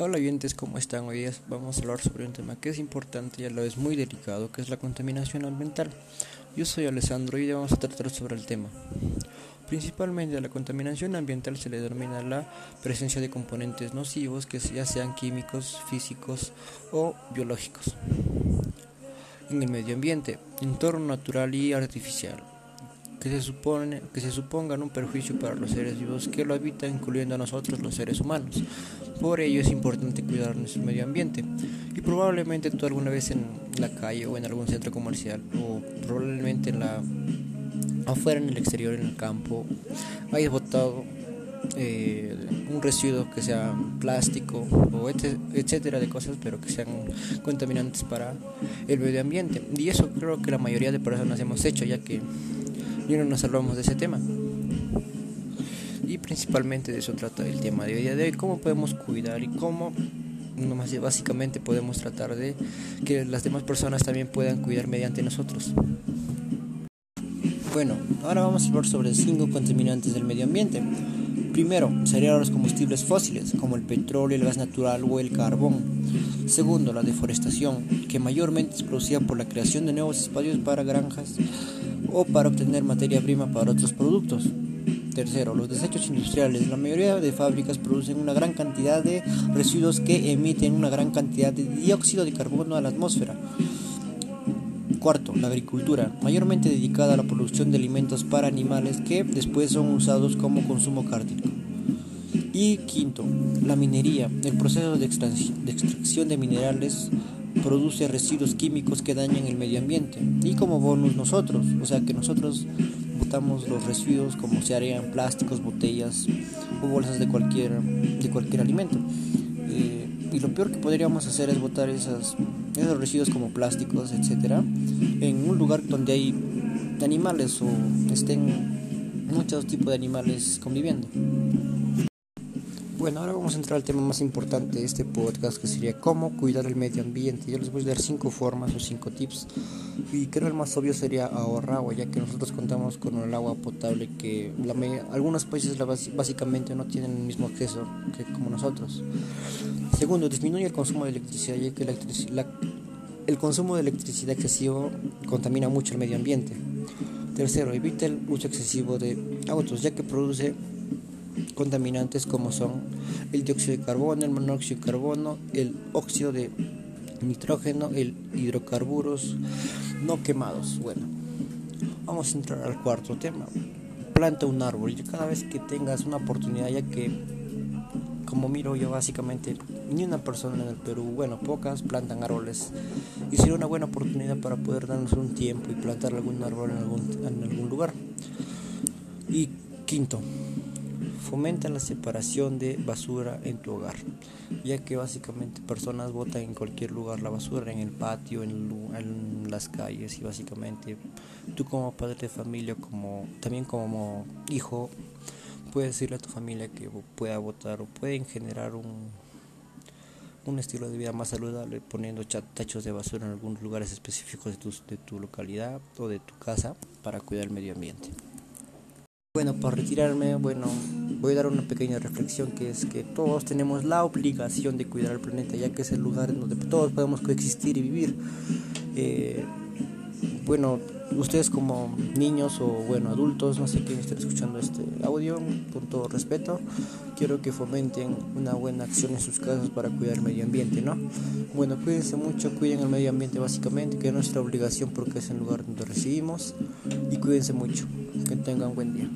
Hola oyentes, ¿cómo están? Hoy vamos a hablar sobre un tema que es importante y a la vez muy delicado, que es la contaminación ambiental. Yo soy Alessandro y hoy vamos a tratar sobre el tema. Principalmente a la contaminación ambiental se le denomina la presencia de componentes nocivos que ya sean químicos, físicos o biológicos en el medio ambiente, entorno natural y artificial que se, supone, que se supongan un perjuicio para los seres vivos que lo habitan, incluyendo a nosotros los seres humanos. Por ello es importante cuidar nuestro medio ambiente. Y probablemente tú alguna vez en la calle o en algún centro comercial o probablemente en la afuera en el exterior en el campo hayas botado eh, un residuo que sea plástico o etcétera de cosas pero que sean contaminantes para el medio ambiente y eso creo que la mayoría de personas hemos hecho ya que y no nos hablamos de ese tema. Y principalmente de eso trata el tema de hoy de hoy, cómo podemos cuidar y cómo básicamente podemos tratar de que las demás personas también puedan cuidar mediante nosotros. Bueno, ahora vamos a hablar sobre cinco contaminantes del medio ambiente. Primero, serían los combustibles fósiles, como el petróleo, el gas natural o el carbón. Segundo, la deforestación, que mayormente es producida por la creación de nuevos espacios para granjas o para obtener materia prima para otros productos. Tercero, los desechos industriales. La mayoría de fábricas producen una gran cantidad de residuos que emiten una gran cantidad de dióxido de carbono a la atmósfera. Cuarto, la agricultura, mayormente dedicada a la producción de alimentos para animales que después son usados como consumo cárnico. Y quinto, la minería, el proceso de extracción de minerales produce residuos químicos que dañan el medio ambiente. Y como bonus nosotros, o sea que nosotros botamos los residuos como se harían plásticos, botellas o bolsas de cualquier, de cualquier alimento. Eh, y lo peor que podríamos hacer es botar esas, esos residuos como plásticos, etcétera, en un lugar donde hay animales o estén muchos tipos de animales conviviendo. Bueno, ahora vamos a entrar al tema más importante de este podcast, que sería cómo cuidar el medio ambiente. Yo les voy a dar cinco formas o cinco tips. Y creo el más obvio sería ahorrar agua, ya que nosotros contamos con el agua potable que la algunos países básicamente no tienen el mismo acceso que como nosotros. Segundo, disminuye el consumo de electricidad, ya que el consumo de electricidad excesivo contamina mucho el medio ambiente. Tercero, evita el uso excesivo de autos, ya que produce contaminantes como son el dióxido de carbono, el monóxido de carbono, el óxido de nitrógeno, el hidrocarburos no quemados. Bueno, vamos a entrar al cuarto tema. Planta un árbol. Y cada vez que tengas una oportunidad, ya que como miro yo básicamente ni una persona en el Perú, bueno, pocas plantan árboles y sería una buena oportunidad para poder darnos un tiempo y plantar algún árbol en algún lugar. Y quinto, Fomenta la separación de basura en tu hogar, ya que básicamente personas botan en cualquier lugar la basura, en el patio, en, las calles y básicamente tú como padre de familia, como también como hijo, puedes decirle a tu familia que pueda votar o pueden generar un, un estilo de vida más saludable poniendo tachos de basura en algunos lugares específicos de tu, de tu localidad o de tu casa para cuidar el medio ambiente. Bueno, para retirarme, bueno, voy a dar una pequeña reflexión que es que todos tenemos la obligación de cuidar el planeta, ya que es el lugar donde todos podemos coexistir y vivir. Eh, bueno, ustedes como niños o bueno adultos, no sé quién estén escuchando este audio, con todo respeto, quiero que fomenten una buena acción en sus casas para cuidar el medio ambiente, ¿no? Bueno, cuídense mucho, cuiden el medio ambiente básicamente, que es nuestra obligación porque es el lugar donde recibimos y cuídense mucho, que tengan buen día.